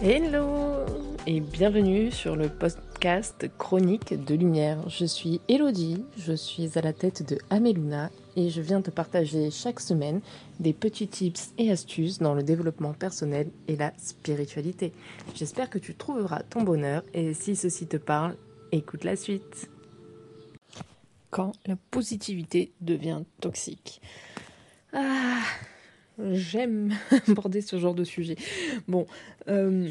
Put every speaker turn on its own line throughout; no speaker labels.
Hello et bienvenue sur le podcast Chronique de Lumière. Je suis Elodie, je suis à la tête de Ameluna et je viens te partager chaque semaine des petits tips et astuces dans le développement personnel et la spiritualité. J'espère que tu trouveras ton bonheur et si ceci te parle, écoute la suite. Quand la positivité devient toxique. Ah, j'aime aborder ce genre de sujet. Bon, euh,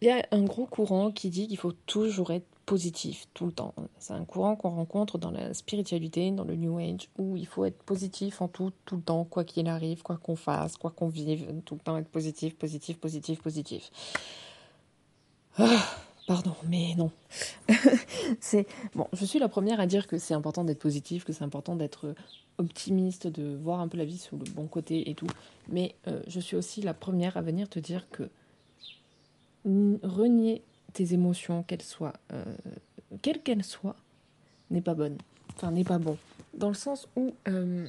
il y a un gros courant qui dit qu'il faut toujours être positif tout le temps. C'est un courant qu'on rencontre dans la spiritualité, dans le New Age, où il faut être positif en tout, tout le temps, quoi qu'il arrive, quoi qu'on fasse, quoi qu'on vive, tout le temps être positif, positif, positif, positif. Ah, pardon, mais non. c'est bon, je suis la première à dire que c'est important d'être positif, que c'est important d'être optimiste, de voir un peu la vie sous le bon côté et tout. Mais euh, je suis aussi la première à venir te dire que renier tes émotions, qu'elles soient, euh, quelles qu'elles soient, n'est pas bonne. Enfin, n'est pas bon. Dans le sens où euh,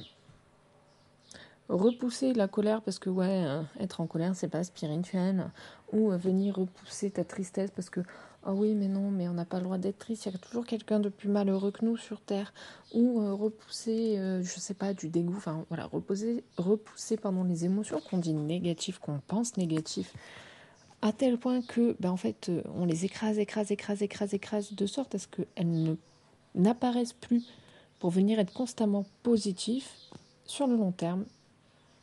repousser la colère parce que ouais, être en colère c'est pas spirituel, ou venir repousser ta tristesse parce que ah oui, mais non, mais on n'a pas le droit d'être triste. Il y a toujours quelqu'un de plus malheureux que nous sur Terre. Ou euh, repousser, euh, je sais pas, du dégoût. Enfin, voilà, reposer, repousser pardon, les émotions qu'on dit négatives, qu'on pense négatives, à tel point que, ben, en fait, euh, on les écrase, écrase, écrase, écrase, écrase, de sorte à ce qu'elles n'apparaissent plus pour venir être constamment positifs sur le long terme.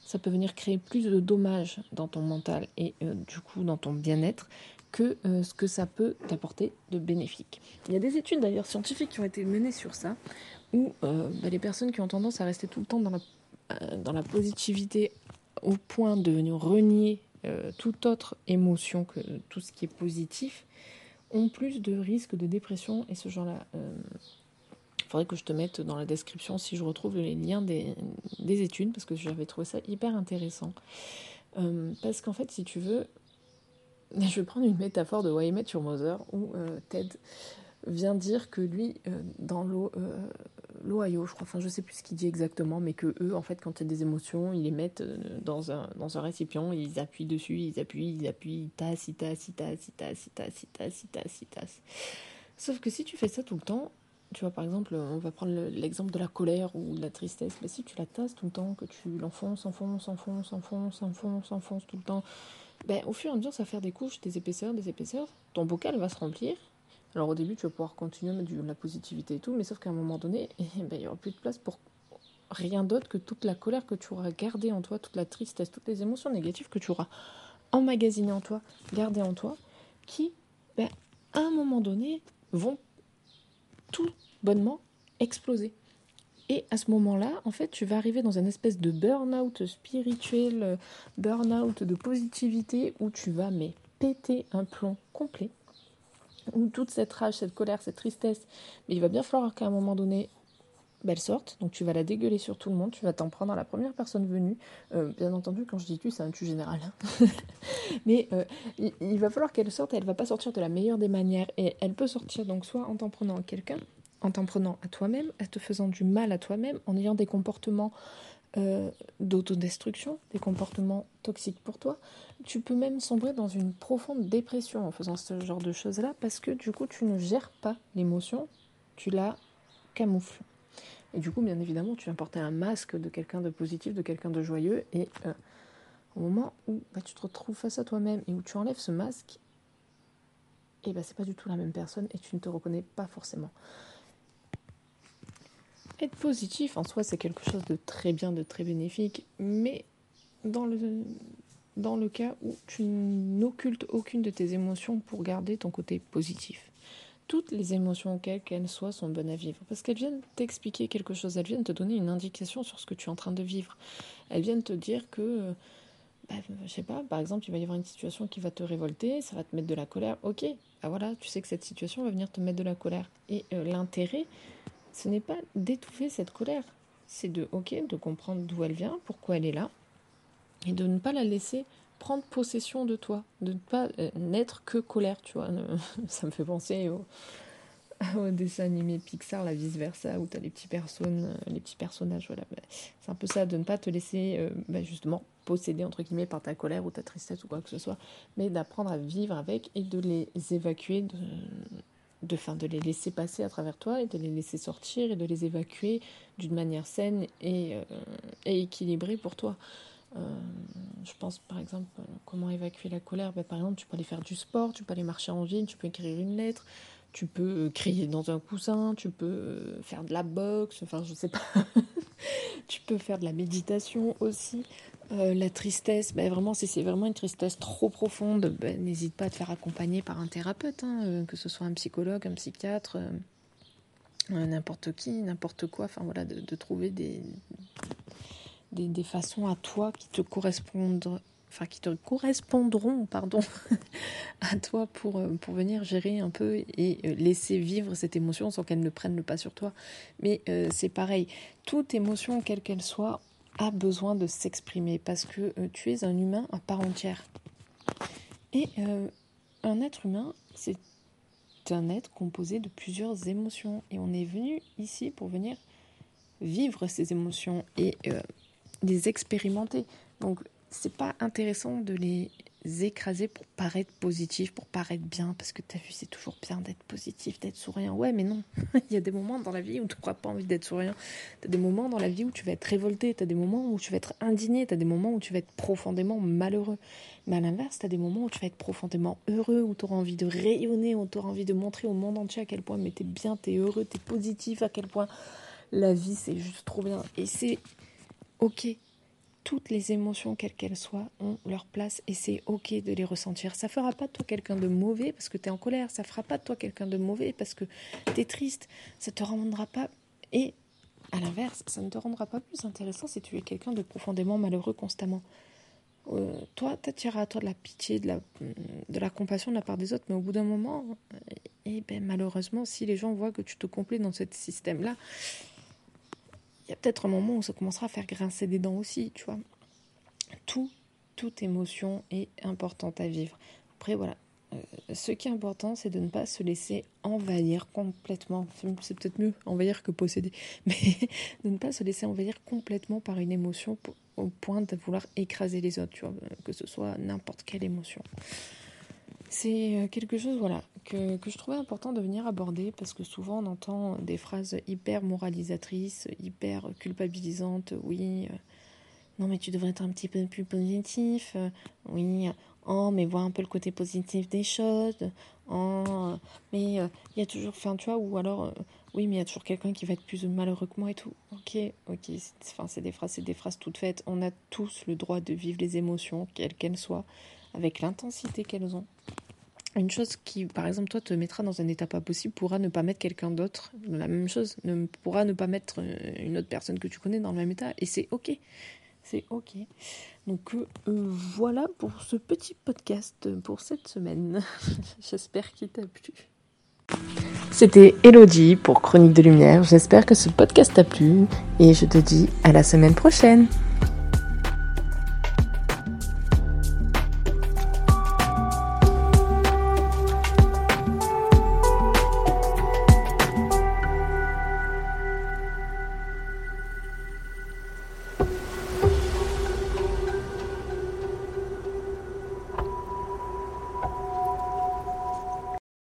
Ça peut venir créer plus de dommages dans ton mental et du coup dans ton bien-être que euh, ce que ça peut t'apporter de bénéfique. Il y a des études d'ailleurs scientifiques qui ont été menées sur ça, où euh, bah, les personnes qui ont tendance à rester tout le temps dans la, euh, dans la positivité au point de venir renier toute autre émotion que tout ce qui est positif, ont plus de risques de dépression et ce genre-là. Il faudrait que je te mette dans la description si je retrouve les liens des, des études, parce que j'avais trouvé ça hyper intéressant. parce qu'en fait, si tu veux, je vais prendre une métaphore de Waymet sur Mother où euh, Ted vient dire que lui, euh, dans euh, l'Ohio, je crois, enfin je sais plus ce qu'il dit exactement, mais que eux, en fait, quand il y a des émotions, ils les mettent dans un, dans un récipient, ils appuient dessus, ils appuient, ils appuient, ils tassent, ils tassent, ils tassent, ils tassent, ils tassent, ils tassent, ils tassent, ils tassent. Sauf que si tu fais ça tout le temps, tu vois, par exemple, on va prendre l'exemple de la colère ou de la tristesse, mais si tu la tasses tout le temps, que tu l'enfonces, enfonces, enfonces, enfonces, enfonces, enfonces tout le temps, ben, au fur et à mesure, ça va faire des couches, des épaisseurs, des épaisseurs. Ton bocal va se remplir. Alors au début, tu vas pouvoir continuer à mettre de la positivité et tout, mais sauf qu'à un moment donné, eh ben, il n'y aura plus de place pour rien d'autre que toute la colère que tu auras gardée en toi, toute la tristesse, toutes les émotions négatives que tu auras emmagasinées en toi, gardées en toi, qui, ben, à un moment donné, vont tout bonnement exploser. Et à ce moment-là, en fait, tu vas arriver dans une espèce de burn-out spirituel, euh, burn-out de positivité, où tu vas mais péter un plomb complet, où toute cette rage, cette colère, cette tristesse, mais il va bien falloir qu'à un moment donné, elle sorte, donc tu vas la dégueuler sur tout le monde, tu vas t'en prendre à la première personne venue. Euh, bien entendu, quand je dis tu, c'est un tu général. Hein. Mais euh, il, va falloir qu'elle sorte, elle va pas sortir de la meilleure des manières, et elle peut sortir donc soit en t'en prenant quelqu'un, en t'en prenant à toi-même, en te faisant du mal à toi-même, en ayant des comportements euh, d'autodestruction, des comportements toxiques pour toi. Tu peux même sombrer dans une profonde dépression en faisant ce genre de choses-là parce que du coup tu ne gères pas l'émotion, tu la camoufles. Et du coup, bien évidemment, tu viens porter un masque de quelqu'un de positif, de quelqu'un de joyeux, et euh, au moment où bah, tu te retrouves face à toi-même et où tu enlèves ce masque, et bah, c'est pas du tout la même personne et tu ne te reconnais pas forcément. Être positif en soi, c'est quelque chose de très bien, de très bénéfique, mais dans le, dans le cas où tu n'occultes aucune de tes émotions pour garder ton côté positif. Toutes les émotions, quelles qu'elles soient, sont bonnes à vivre parce qu'elles viennent t'expliquer quelque chose, elles viennent te donner une indication sur ce que tu es en train de vivre. Elles viennent te dire que, bah, je sais pas, par exemple, il va y avoir une situation qui va te révolter, ça va te mettre de la colère. Ok, bah voilà, tu sais que cette situation va venir te mettre de la colère. Et euh, l'intérêt, ce n'est pas d'étouffer cette colère, c'est de, ok, de comprendre d'où elle vient, pourquoi elle est là, et de ne pas la laisser prendre possession de toi, de ne pas euh, n'être que colère, tu vois. Ça me fait penser au, au dessin animé Pixar, la vice versa, où tu as les petits personnes, les petits personnages, voilà. Bah, c'est un peu ça, de ne pas te laisser euh, bah, justement possédé entre guillemets par ta colère ou ta tristesse ou quoi que ce soit, mais d'apprendre à vivre avec et de les évacuer, de, fin, de les laisser passer à travers toi et de les laisser sortir et de les évacuer d'une manière saine et, euh, et, équilibrée pour toi. Euh, je pense par exemple, comment évacuer la colère ben, Par exemple, tu peux aller faire du sport, tu peux aller marcher en ville, tu peux écrire une lettre, tu peux crier dans un coussin, tu peux faire de la boxe, enfin je sais pas. tu peux faire de la méditation aussi. Euh, la tristesse, ben vraiment, si c'est vraiment une tristesse trop profonde, ben, n'hésite pas à te faire accompagner par un thérapeute, hein, euh, que ce soit un psychologue, un psychiatre, euh, n'importe qui, n'importe quoi. Enfin voilà, de, trouver des, des, des, façons à toi qui te correspondent enfin qui te correspondront, pardon, à toi pour, euh, pour venir gérer un peu et euh, laisser vivre cette émotion sans qu'elle ne prenne le pas sur toi. Mais euh, c'est pareil, toute émotion, quelle qu'elle soit, a besoin de s'exprimer parce que tu es un humain à part entière. Et un être humain, c'est un être composé de plusieurs émotions. Et on est venu ici pour venir vivre ces émotions et les expérimenter. Donc c'est pas intéressant de les écraser pour paraître positif, pour paraître bien, parce que tu as vu, c'est toujours bien d'être positif, d'être souriant. Ouais, mais non, il y a des moments dans la vie où tu n'auras pas envie d'être souriant. Tu as des moments dans la vie où tu vas être révolté, tu as des moments où tu vas être indigné, tu as des moments où tu vas être profondément malheureux. Mais à l'inverse, tu as des moments où tu vas être profondément heureux, où tu auras envie de rayonner, où tu auras envie de montrer au monde entier à quel point mais tu es bien, tu es heureux, tu es positif, à quel point la vie c'est juste trop bien. Et c'est ok toutes les émotions, quelles qu'elles soient, ont leur place et c'est ok de les ressentir. Ça fera pas de toi quelqu'un de mauvais parce que tu es en colère, ça fera pas de toi quelqu'un de mauvais parce que tu es triste, ça te rendra pas et à l'inverse, ça ne te rendra pas plus intéressant si tu es quelqu'un de profondément malheureux constamment. Euh, toi, tu à toi de la pitié, de la, de la compassion de la part des autres, mais au bout d'un moment, et eh ben, malheureusement, si les gens voient que tu te complais dans ce système-là, il y a peut-être un moment où ça commencera à faire grincer des dents aussi, tu vois. Tout, toute émotion est importante à vivre. Après, voilà. Euh, ce qui est important, c'est de ne pas se laisser envahir complètement. C'est peut-être mieux envahir que posséder, mais de ne pas se laisser envahir complètement par une émotion au point de vouloir écraser les autres, tu vois, que ce soit n'importe quelle émotion. C'est euh, quelque chose voilà, que, que, je trouvais important de venir aborder parce que souvent on entend des phrases hyper moralisatrices, hyper culpabilisantes. Oui, euh, non mais tu devrais être un petit peu plus positif. Euh, oui, oh mais vois un peu le côté positif des choses. Oh, mais il y a toujours, enfin tu vois, ou alors, oui mais il y a toujours quelqu'un qui va être plus malheureux que moi et tout. Ok, ok, c'est des c'est des phrases toutes faites. On a tous le droit de vivre les émotions, quelles qu'elles soient, avec l'intensité qu'elles ont une chose qui, par exemple, toi, te mettra dans un état pas possible pourra ne pas mettre quelqu'un d'autre la même chose, ne pourra ne pas mettre euh, une autre personne que tu connais dans le même état, et c'est ok. C'est ok. Donc euh, euh, voilà pour ce petit podcast pour cette semaine. J'espère qu'il t'a plu. C'était Elodie pour Chronique de Lumière. J'espère que ce podcast t'a plu et je te dis à la semaine prochaine.